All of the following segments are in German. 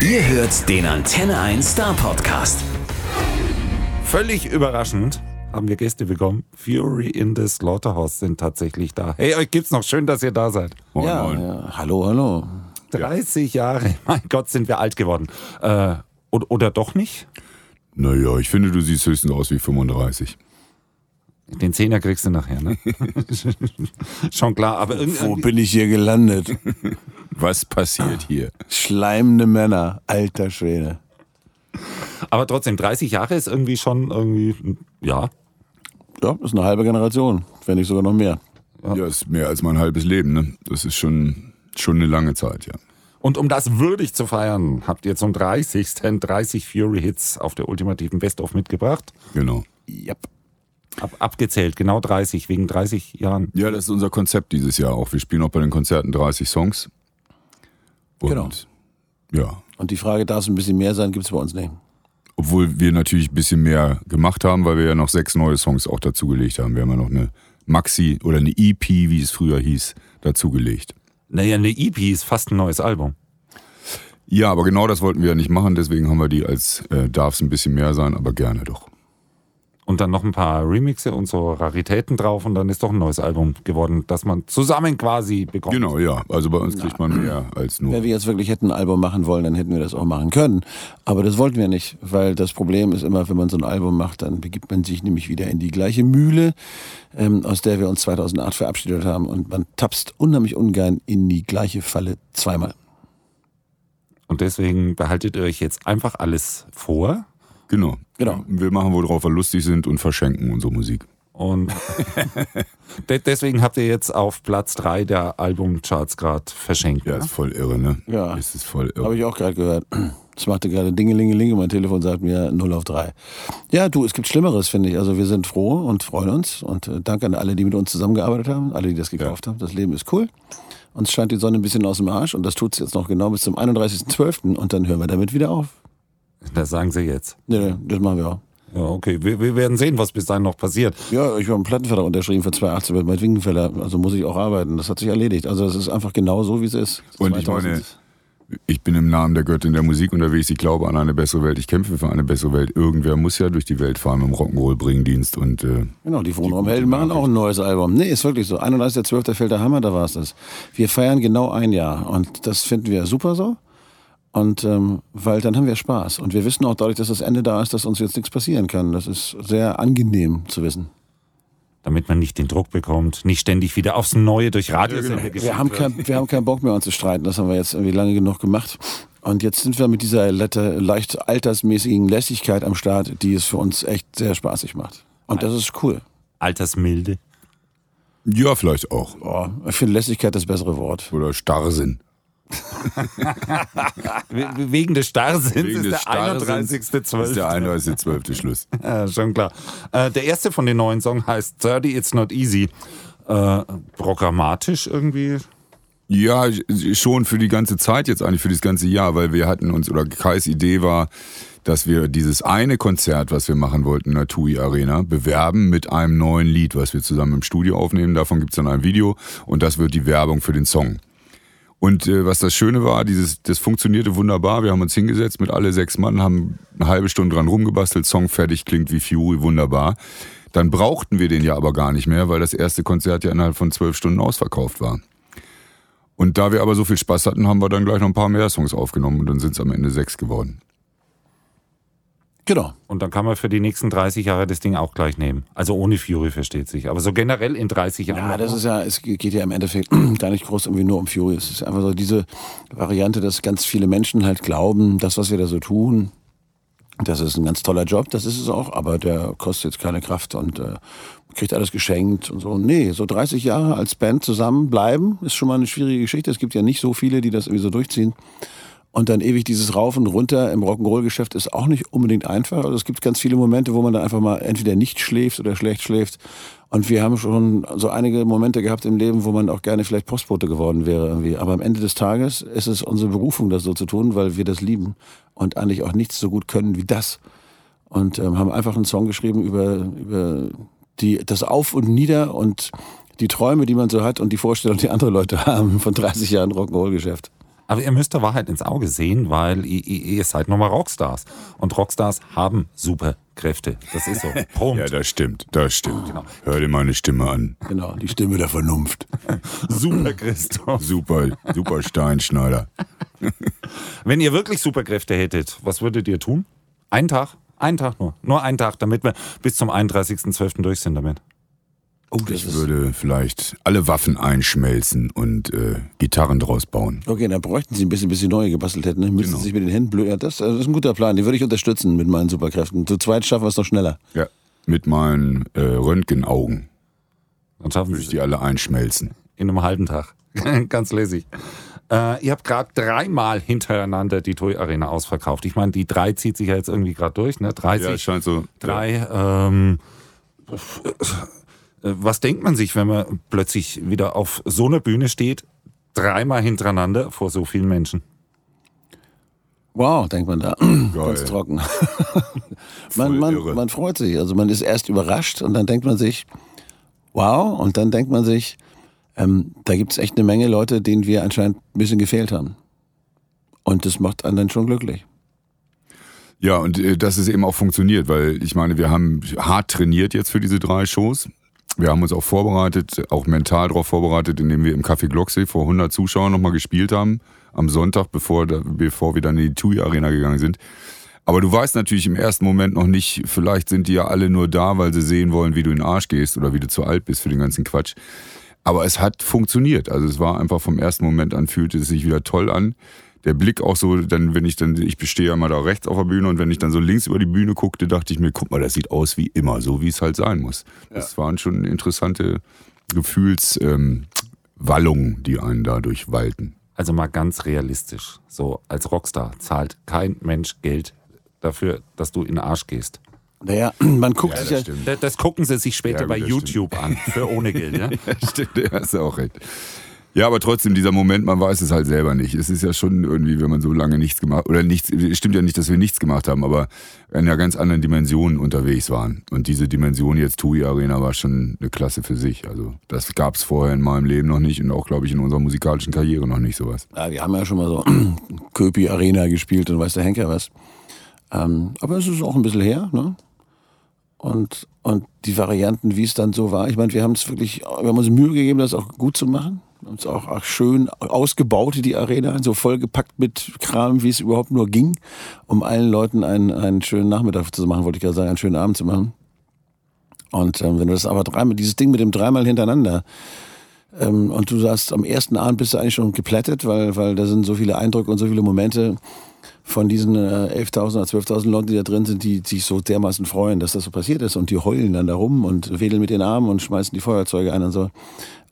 Ihr hört den Antenne 1 Star Podcast. Völlig überraschend haben wir Gäste bekommen. Fury in the Slaughterhouse sind tatsächlich da. Hey, euch gibt's noch. Schön, dass ihr da seid. Moin, Ja, moin. ja, hallo, hallo. 30 Jahre. Mein Gott, sind wir alt geworden. Äh, oder, oder doch nicht? Naja, ich finde, du siehst höchstens aus wie 35. Den Zehner kriegst du nachher, ne? Schon klar, aber Wo irgendwie. bin ich hier gelandet? Was passiert hier? Schleimende Männer, alter Schwede. Aber trotzdem, 30 Jahre ist irgendwie schon irgendwie, ja. Ja, ist eine halbe Generation, wenn nicht sogar noch mehr. Ja, ist mehr als mein halbes Leben, ne? Das ist schon, schon eine lange Zeit, ja. Und um das würdig zu feiern, habt ihr zum 30. 30 Fury-Hits auf der ultimativen Best-of mitgebracht. Genau. Yep. Ab, abgezählt, genau 30, wegen 30 Jahren. Ja, das ist unser Konzept dieses Jahr auch. Wir spielen auch bei den Konzerten 30 Songs. Und Genau. ja, Und die Frage, darf es ein bisschen mehr sein, gibt es bei uns nicht. obwohl wir natürlich ein bisschen mehr gemacht haben, weil wir ja noch sechs neue Songs auch dazugelegt haben. Wir haben ja noch eine Maxi oder eine EP, wie es früher hieß, dazugelegt. Naja, eine EP ist fast ein neues Album. Ja, aber genau das wollten wir ja nicht machen, deswegen haben wir die als äh, darf es ein bisschen mehr sein, aber gerne doch. Und dann noch ein paar Remixe und so Raritäten drauf und dann ist doch ein neues Album geworden, das man zusammen quasi bekommt. Genau, ja. Also bei uns kriegt man mehr als nur. Wenn wir jetzt wirklich hätten ein Album machen wollen, dann hätten wir das auch machen können. Aber das wollten wir nicht, weil das Problem ist immer, wenn man so ein Album macht, dann begibt man sich nämlich wieder in die gleiche Mühle, ähm, aus der wir uns 2008 verabschiedet haben. Und man tapst unheimlich ungern in die gleiche Falle zweimal. Und deswegen behaltet ihr euch jetzt einfach alles vor. Genau. Genau. Wir machen, worauf wir lustig sind und verschenken unsere Musik. Und de deswegen habt ihr jetzt auf Platz 3 der Albumcharts gerade verschenkt. Ja, ne? ist voll irre, ne? Ja. Es ist voll irre. Habe ich auch gerade gehört. Es machte gerade Dingelingeling und mein Telefon sagt mir 0 auf 3. Ja, du, es gibt Schlimmeres, finde ich. Also wir sind froh und freuen uns. Und äh, danke an alle, die mit uns zusammengearbeitet haben, alle, die das gekauft haben. Das Leben ist cool. Uns scheint die Sonne ein bisschen aus dem Arsch und das tut es jetzt noch genau bis zum 31.12. und dann hören wir damit wieder auf. Das sagen sie jetzt. Nee, das machen wir auch. Ja, okay. Wir, wir werden sehen, was bis dahin noch passiert. Ja, ich habe einen Plattenvertrag unterschrieben für 2018 mit Mike Wingenfeller. Also muss ich auch arbeiten. Das hat sich erledigt. Also es ist einfach genau so, wie es ist. Und ich 2000. meine, ich bin im Namen der Göttin der Musik unterwegs. Ich glaube an eine bessere Welt. Ich kämpfe für eine bessere Welt. Irgendwer muss ja durch die Welt fahren im Rock'n'Roll-Bringdienst. Und äh, Genau, die Wohnraumhelden machen auch ein neues Album. Nee, ist wirklich so. 31.12. fällt der Hammer, da war es das. Wir feiern genau ein Jahr und das finden wir super so. Und ähm, weil dann haben wir Spaß. Und wir wissen auch dadurch, dass das Ende da ist, dass uns jetzt nichts passieren kann. Das ist sehr angenehm zu wissen. Damit man nicht den Druck bekommt, nicht ständig wieder aufs Neue durch Radiosender genau. geschickt Wir haben, kein, wir haben keinen Bock mehr, uns zu streiten. Das haben wir jetzt irgendwie lange genug gemacht. Und jetzt sind wir mit dieser leicht altersmäßigen Lässigkeit am Start, die es für uns echt sehr spaßig macht. Und das ist cool. Altersmilde. ja, vielleicht auch. Oh, ich finde Lässigkeit das bessere Wort. Oder Starrsinn. We- Wegen des Starrsinns Wegen ist der Starrsinns Ist 31.12. der 31.12. Schluss. Ja, schon klar. Äh, der erste von den neuen Songs heißt 30 It's Not Easy. Äh, programmatisch irgendwie. Ja, schon für die ganze Zeit jetzt eigentlich, für das ganze Jahr, weil wir hatten uns, oder Kais Idee war, dass wir dieses eine Konzert, was wir machen wollten in der TUI Arena, bewerben mit einem neuen Lied, was wir zusammen im Studio aufnehmen. Davon gibt's dann ein Video und das wird die Werbung für den Song. Und äh, was das Schöne war, dieses, das funktionierte wunderbar. Wir haben uns hingesetzt mit alle sechs Mann, haben eine halbe Stunde dran rumgebastelt, Song fertig, klingt wie Fury, wunderbar. Dann brauchten wir den ja aber gar nicht mehr, weil das erste Konzert ja innerhalb von zwölf Stunden ausverkauft war. Und da wir aber so viel Spaß hatten, haben wir dann gleich noch ein paar mehr Songs aufgenommen und dann sind es am Ende sechs geworden. Genau. Und dann kann man für die nächsten 30 Jahre das Ding auch gleich nehmen. Also ohne Fury versteht sich. Aber so generell in 30 Jahren. Ja, das ist ja, es geht ja im Endeffekt gar nicht groß irgendwie nur um Fury. Es ist einfach so diese Variante, dass ganz viele Menschen halt glauben, das, was wir da so tun, das ist ein ganz toller Job, das ist es auch, aber der kostet jetzt keine Kraft und äh, kriegt alles geschenkt und so. Nee, so 30 Jahre als Band zusammenbleiben ist schon mal eine schwierige Geschichte. Es gibt ja nicht so viele, die das irgendwie so durchziehen. Und dann ewig dieses Rauf und Runter im Rock'n'Roll-Geschäft ist auch nicht unbedingt einfach. Also es gibt ganz viele Momente, wo man dann einfach mal entweder nicht schläft oder schlecht schläft. Und wir haben schon so einige Momente gehabt im Leben, wo man auch gerne vielleicht Postbote geworden wäre irgendwie. Aber am Ende des Tages ist es unsere Berufung, das so zu tun, weil wir das lieben und eigentlich auch nichts so gut können wie das. Und ähm, haben einfach einen Song geschrieben über, über die, das Auf und Nieder und die Träume, die man so hat und die Vorstellung, die andere Leute haben von 30 Jahren Rock'n'Roll-Geschäft. Aber ihr müsst der Wahrheit ins Auge sehen, weil ihr, ihr, ihr seid nochmal Rockstars. Und Rockstars haben Superkräfte. Das ist so. Punkt. Ja, das stimmt, das stimmt. Genau. Hör dir meine Stimme an. Genau, die Stimme der Vernunft. Super Christoph. Super, super Steinschneider. Wenn ihr wirklich Superkräfte hättet, was würdet ihr tun? Einen Tag? Einen Tag nur. Nur einen Tag, damit wir bis zum 31.12. durch sind damit. Oh, das Ich ist. würde vielleicht alle Waffen einschmelzen und äh, Gitarren draus bauen. Okay, dann bräuchten Sie ein bisschen, bis Sie neue gebastelt hätten. Ne? Müssen Genau. Sie sich mit den Händen blöd. Ja, das, also das ist ein guter Plan. Den würde ich unterstützen mit meinen Superkräften. Zu zweit schaffen wir es noch schneller. Ja. Mit meinen äh, Röntgenaugen Dann schaffen würde wir ich die alle einschmelzen. in einem halben Tag. Ganz lässig. Äh, ihr habt gerade dreimal hintereinander die Toy Arena ausverkauft. Ich meine, die drei zieht sich ja jetzt irgendwie gerade durch, ne? 30, Ja, scheint so. drei. Ähm, äh, was denkt man sich, wenn man plötzlich wieder auf so einer Bühne steht, dreimal hintereinander vor so vielen Menschen? Wow, denkt man da. Ganz trocken. man, man, man freut sich. Also man ist erst überrascht und dann denkt man sich, wow, und dann denkt man sich, ähm, da gibt es echt eine Menge Leute, denen wir anscheinend ein bisschen gefehlt haben. Und das macht einen dann schon glücklich. Ja, und äh, dass es eben auch funktioniert, weil ich meine, wir haben hart trainiert jetzt für diese drei Shows. Wir haben uns auch vorbereitet, auch mental darauf vorbereitet, indem wir im Café Glocksee vor 100 Zuschauern nochmal gespielt haben, am Sonntag, bevor, bevor wir dann in die TUI Arena gegangen sind. Aber du weißt natürlich im ersten Moment noch nicht, vielleicht sind die ja alle nur da, weil sie sehen wollen, wie du in den Arsch gehst oder wie du zu alt bist für den ganzen Quatsch. Aber es hat funktioniert. Also es war einfach vom ersten Moment an, fühlte es sich wieder toll an. Der Blick auch so, dann, wenn ich dann, ich stehe ja mal da rechts auf der Bühne und wenn ich dann so links über die Bühne guckte, dachte ich mir, guck mal, das sieht aus wie immer, so wie es halt sein muss. Das waren schon interessante Gefühlswallungen, ähm, die einen dadurch walten. Also mal ganz realistisch. So, als Rockstar zahlt kein Mensch Geld dafür, dass du in den Arsch gehst. Naja, man guckt sich ja. stimmt. Das, das gucken sie sich später Ja, gut, bei YouTube an, für ohne Geld. Ja? Stimmt, hast du auch recht. Ja, aber trotzdem, dieser Moment, man weiß es halt selber nicht. Es ist ja schon irgendwie, wenn man so lange nichts gemacht, oder nichts, es stimmt ja nicht, dass wir nichts gemacht haben, aber in einer ganz anderen Dimension unterwegs waren. Und diese Dimension jetzt TUI Arena war schon eine Klasse für sich. Also das gab es vorher in meinem Leben noch nicht und auch, glaube ich, in unserer musikalischen Karriere noch nicht sowas. Ja, wir haben ja schon mal so Köpi Arena gespielt und weiß der Henker was. Ähm, aber es ist auch ein bisschen her, ne? Und, und die Varianten, wie es dann so war, ich meine, wir haben es wirklich, wir haben uns Mühe gegeben, das auch gut zu machen. Es auch, auch schön ausgebaut, die Arena, so vollgepackt mit Kram, wie es überhaupt nur ging, um allen Leuten einen, einen schönen Nachmittag zu machen, wollte ich ja sagen, einen schönen Abend zu machen. Und ähm, wenn du das aber dreimal, dieses Ding mit dem dreimal hintereinander, ähm, und du sagst, am ersten Abend bist du eigentlich schon geplättet, weil, weil da sind so viele Eindrücke und so viele Momente von diesen äh, 11.000 oder 12.000 Leuten, die da drin sind, die sich so dermaßen freuen, dass das so passiert ist und die heulen dann da rum und wedeln mit den Armen und schmeißen die Feuerzeuge ein und so.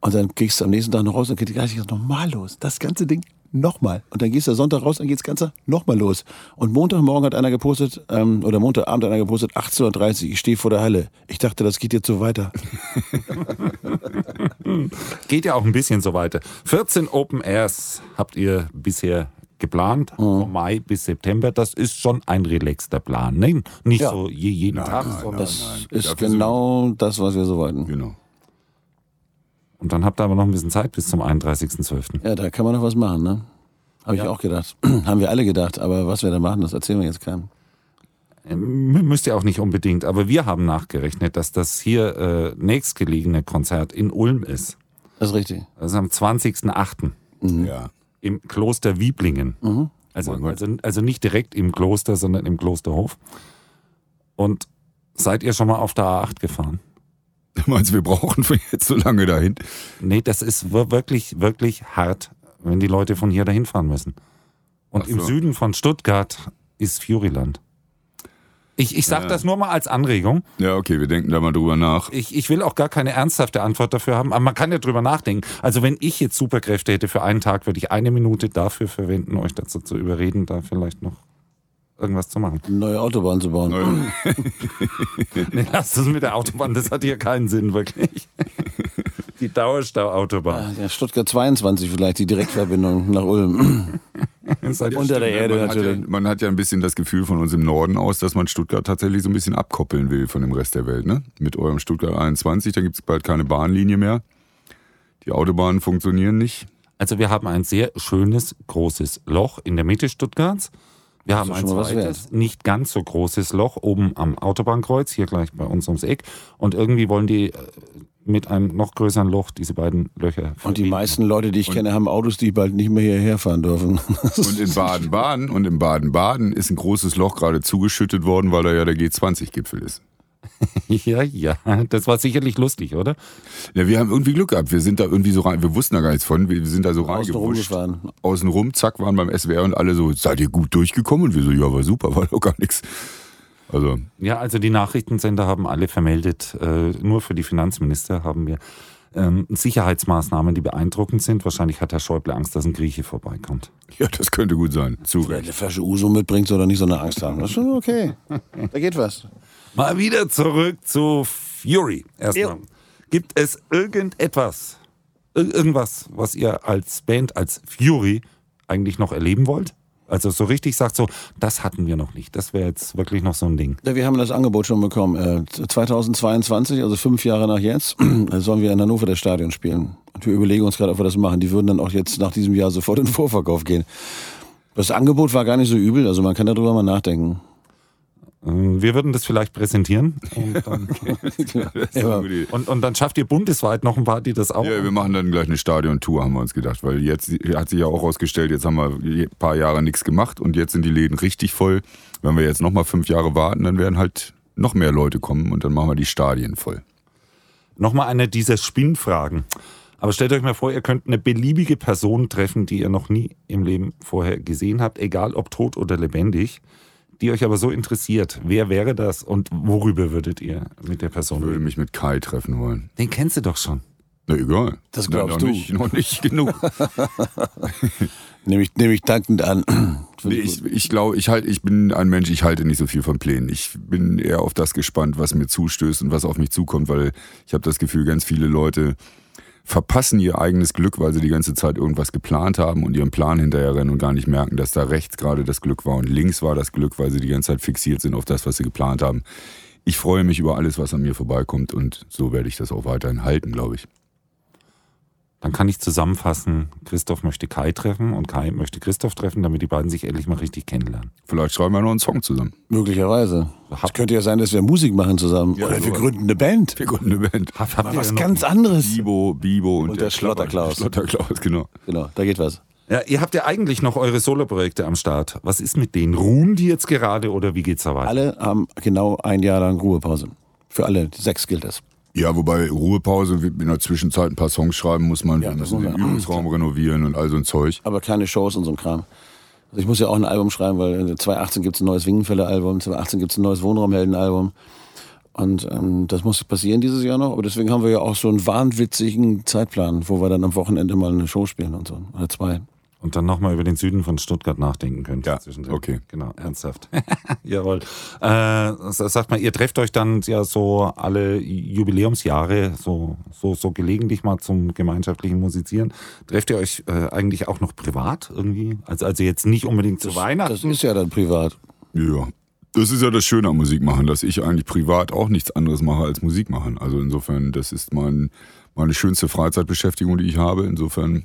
Und dann kriegst du am nächsten Tag noch raus und geht gleich nochmal los. Das ganze Ding nochmal. Und dann gehst du Sonntag raus, dann geht's Ganze nochmal los. Und Montagmorgen hat einer gepostet, ähm, oder Montagabend hat einer gepostet, 18.30 Uhr, ich stehe vor der Halle. Ich dachte, das geht jetzt so weiter. Geht ja auch ein bisschen so weiter. 14 Open Airs habt ihr bisher geplant, von Mai bis September. Das ist schon ein relaxter Plan. Ne? Nicht Ja. so je, jeden Tag, sondern. Das ist Dafür sind genau das, was wir so wollten. Genau. Und dann habt ihr aber noch ein bisschen Zeit bis zum 31.12. Ja, da kann man noch was machen, ne? Habe ich auch gedacht. Haben wir alle gedacht. Aber was wir da machen, das erzählen wir jetzt keinem. Müsst ihr auch nicht unbedingt, aber wir haben nachgerechnet, dass das hier äh, nächstgelegene Konzert in Ulm ist. Das ist richtig. Das ist am 20.08. Ja. im Kloster Wieblingen. Also, Mein Gott. also, also nicht direkt im Kloster, sondern im Klosterhof. Und seid ihr schon mal auf der A8 gefahren? Du meinst, wir brauchen für jetzt so lange dahin? Nee, das ist wir- wirklich, wirklich hart, wenn die Leute von hier dahin fahren müssen. Und Ach im so. Süden von Stuttgart ist Furyland. Ich, ich sage Ja. das nur mal als Anregung. Ja, okay, wir denken da mal drüber nach. Ich, ich will auch gar keine ernsthafte Antwort dafür haben, aber man kann ja drüber nachdenken. Also wenn ich jetzt Superkräfte hätte für einen Tag, würde ich eine Minute dafür verwenden, euch dazu zu überreden, da vielleicht noch irgendwas zu machen. Eine neue Autobahn zu bauen. Nee, lasst das mit der Autobahn, das hat hier keinen Sinn, wirklich. Die Dauerstauautobahn. Ja, Stuttgart 22 vielleicht, die Direktverbindung nach Ulm. Ihr- Unter der Erde man hat, ja, natürlich. man hat ja ein bisschen das Gefühl von uns im Norden aus, dass man Stuttgart tatsächlich so ein bisschen abkoppeln will von dem Rest der Welt. Ne? Mit eurem Stuttgart 21, da gibt es bald keine Bahnlinie mehr. Die Autobahnen funktionieren nicht. Also wir haben ein sehr schönes, großes Loch in der Mitte Stuttgarts. Wir haben ein zweites, nicht ganz so großes Loch oben am Autobahnkreuz, hier gleich bei uns ums Eck. Und irgendwie wollen die äh, mit einem noch größeren Loch diese beiden Löcher Und die meisten Leute, die ich kenne, haben Autos, die bald nicht mehr hierher fahren dürfen. Und in Baden-Baden und in Baden-Baden ist ein großes Loch gerade zugeschüttet worden, weil da ja der G20-Gipfel ist. Ja, ja, das war sicherlich lustig, oder? Ja, wir haben irgendwie Glück gehabt. Wir sind da irgendwie so rein, wir wussten da gar nichts von. Wir sind da so Außen reingewuscht. Außenrum, zack, waren beim SWR und alle so, seid ihr gut durchgekommen? Und wir so, ja, war super, war doch gar nichts. Also, Ja, also die Nachrichtensender haben alle vermeldet, äh, nur für die Finanzminister haben wir ähm, Sicherheitsmaßnahmen, die beeindruckend sind. Wahrscheinlich hat Herr Schäuble Angst, dass ein Grieche vorbeikommt. ja, das könnte gut sein. Zu Recht. eine Flasche Uso mitbringt, soll doch nicht so eine Angst haben. Das ist schon okay. Da geht was. Mal wieder zurück zu Fury. Erstmal. Gibt es irgendetwas, ir- irgendwas, was ihr als Band, als Fury eigentlich noch erleben wollt? Also so richtig sagt so, das hatten wir noch nicht. Das wäre jetzt wirklich noch so ein Ding. Ja, wir haben das Angebot schon bekommen. Äh, 2022, also fünf Jahre nach jetzt, sollen wir in Hannover das Stadion spielen. Und wir überlegen uns gerade, ob wir das machen. Die würden dann auch jetzt nach diesem Jahr sofort in den Vorverkauf gehen. Das Angebot war gar nicht so übel, also man kann darüber mal nachdenken. Ähm, Wir würden das vielleicht präsentieren. Und dann, Ja, und, und dann schafft ihr bundesweit noch ein paar, die das auch. Ja, wir machen dann gleich eine Stadiontour, haben wir uns gedacht. Weil jetzt hat sich ja auch rausgestellt, jetzt haben wir ein paar Jahre nichts gemacht und jetzt sind die Läden richtig voll. Wenn wir jetzt nochmal fünf Jahre warten, dann werden halt noch mehr Leute kommen und dann machen wir die Stadien voll. Nochmal eine dieser Spinnfragen. Aber stellt euch mal vor, ihr könnt eine beliebige Person treffen, die ihr noch nie im Leben vorher gesehen habt, egal ob tot oder lebendig, die euch aber so interessiert. Wer wäre das und worüber würdet ihr mit der Ich Person würde reden? mich mit Kai treffen wollen. Den kennst du doch schon. Na egal. Das Na, glaubst noch du. Nicht, noch nicht genug. Nehme ich, nehme ich dankend an. Nee, ich ich glaube, ich, halt, ich bin ein Mensch, ich halte nicht so viel von Plänen. Ich bin eher auf das gespannt, was mir zustößt und was auf mich zukommt, weil ich habe das Gefühl, ganz viele Leute verpassen ihr eigenes Glück, weil sie die ganze Zeit irgendwas geplant haben und ihren Plan hinterher rennen und gar nicht merken, dass da rechts gerade das Glück war und links war das Glück, weil sie die ganze Zeit fixiert sind auf das, was sie geplant haben. Ich freue mich über alles, was an mir vorbeikommt und so werde ich das auch weiterhin halten, glaube ich. Dann kann ich zusammenfassen, Christoph möchte Kai treffen und Kai möchte Christoph treffen, damit die beiden sich endlich mal richtig kennenlernen. Vielleicht schreiben wir noch einen Song zusammen. Möglicherweise. Es könnte ja sein, dass wir Musik machen zusammen. Ja, Oder wir gründen eine Band. Wir gründen eine Band. Habt, habt Was ganz anderes. Bibo, Bibo und, Und der Schlotterklaus. Schlotterklaus, genau. Genau, da geht was. Ja, ihr habt ja eigentlich noch eure Soloprojekte am Start. Was ist mit denen? Ruhen die jetzt gerade oder wie geht's da weiter? Alle haben genau ein Jahr lang Ruhepause. Für alle, sechs gilt das. Ja, wobei Ruhepause, in der Zwischenzeit ein paar Songs schreiben muss man, Ja, wir das müssen muss den man- Übungsraum renovieren und all so ein Zeug. Aber keine Shows und so ein Kram. Also ich muss ja auch ein Album schreiben, weil 2018 gibt es ein neues Wingenfälle-Album, 2018 gibt es ein neues Wohnraumhelden-Album. Und ähm, das muss passieren dieses Jahr noch. Aber deswegen haben wir ja auch so einen wahnwitzigen Zeitplan, wo wir dann am Wochenende mal eine Show spielen und so. Oder zwei. Und dann nochmal über den Süden von Stuttgart nachdenken könnt. Ja, zwischendrin. okay. Genau, ernsthaft. Jawohl. Äh, sagt mal, ihr trefft euch dann ja so alle Jubiläumsjahre, so, so, so gelegentlich mal zum gemeinschaftlichen Musizieren. Trefft ihr euch äh, eigentlich auch noch privat irgendwie? Also, also jetzt nicht unbedingt zu Weihnachten. Das ist ja dann privat. Ja. Das ist ja das Schöne am Musik machen, dass ich eigentlich privat auch nichts anderes mache als Musik machen. Also insofern, das ist mein, meine schönste Freizeitbeschäftigung, die ich habe. Insofern,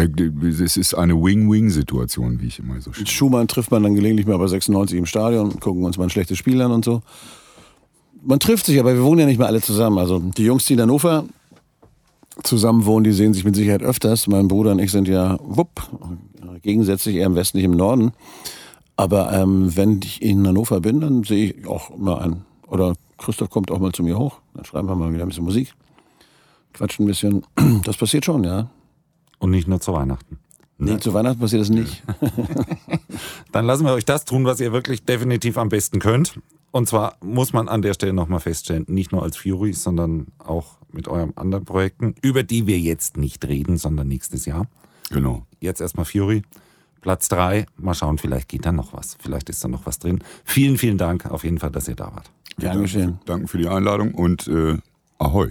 es ist eine Wing-Wing-Situation, wie ich immer so. Mit Schumann trifft man dann gelegentlich mal bei 96 im Stadion, gucken uns mal ein schlechtes Spiel an und so. Man trifft sich, aber wir wohnen ja nicht mehr alle zusammen. Also die Jungs, die in Hannover zusammen wohnen, die sehen sich mit Sicherheit öfters. Mein Bruder und ich sind ja, wupp, gegensätzlich eher im Westen, nicht im Norden. Aber ähm, wenn ich in Hannover bin, dann sehe ich auch immer an. Oder Christoph kommt auch mal zu mir hoch. Dann schreiben wir mal wieder ein bisschen Musik. Quatschen ein bisschen. Das passiert schon, ja. Und nicht nur zu Weihnachten. Nee, zu Weihnachten passiert das nicht. Dann lassen wir euch das tun, was ihr wirklich definitiv am besten könnt. Und zwar muss man an der Stelle nochmal feststellen, nicht nur als Fury, sondern auch mit euren anderen Projekten, über die wir jetzt nicht reden, sondern nächstes Jahr. Genau. Jetzt erstmal Fury. Platz drei. Mal schauen, vielleicht geht da noch was. Vielleicht ist da noch was drin. Vielen, vielen Dank auf jeden Fall, dass ihr da wart. Geschehen. Danke für die Einladung und äh, Ahoi.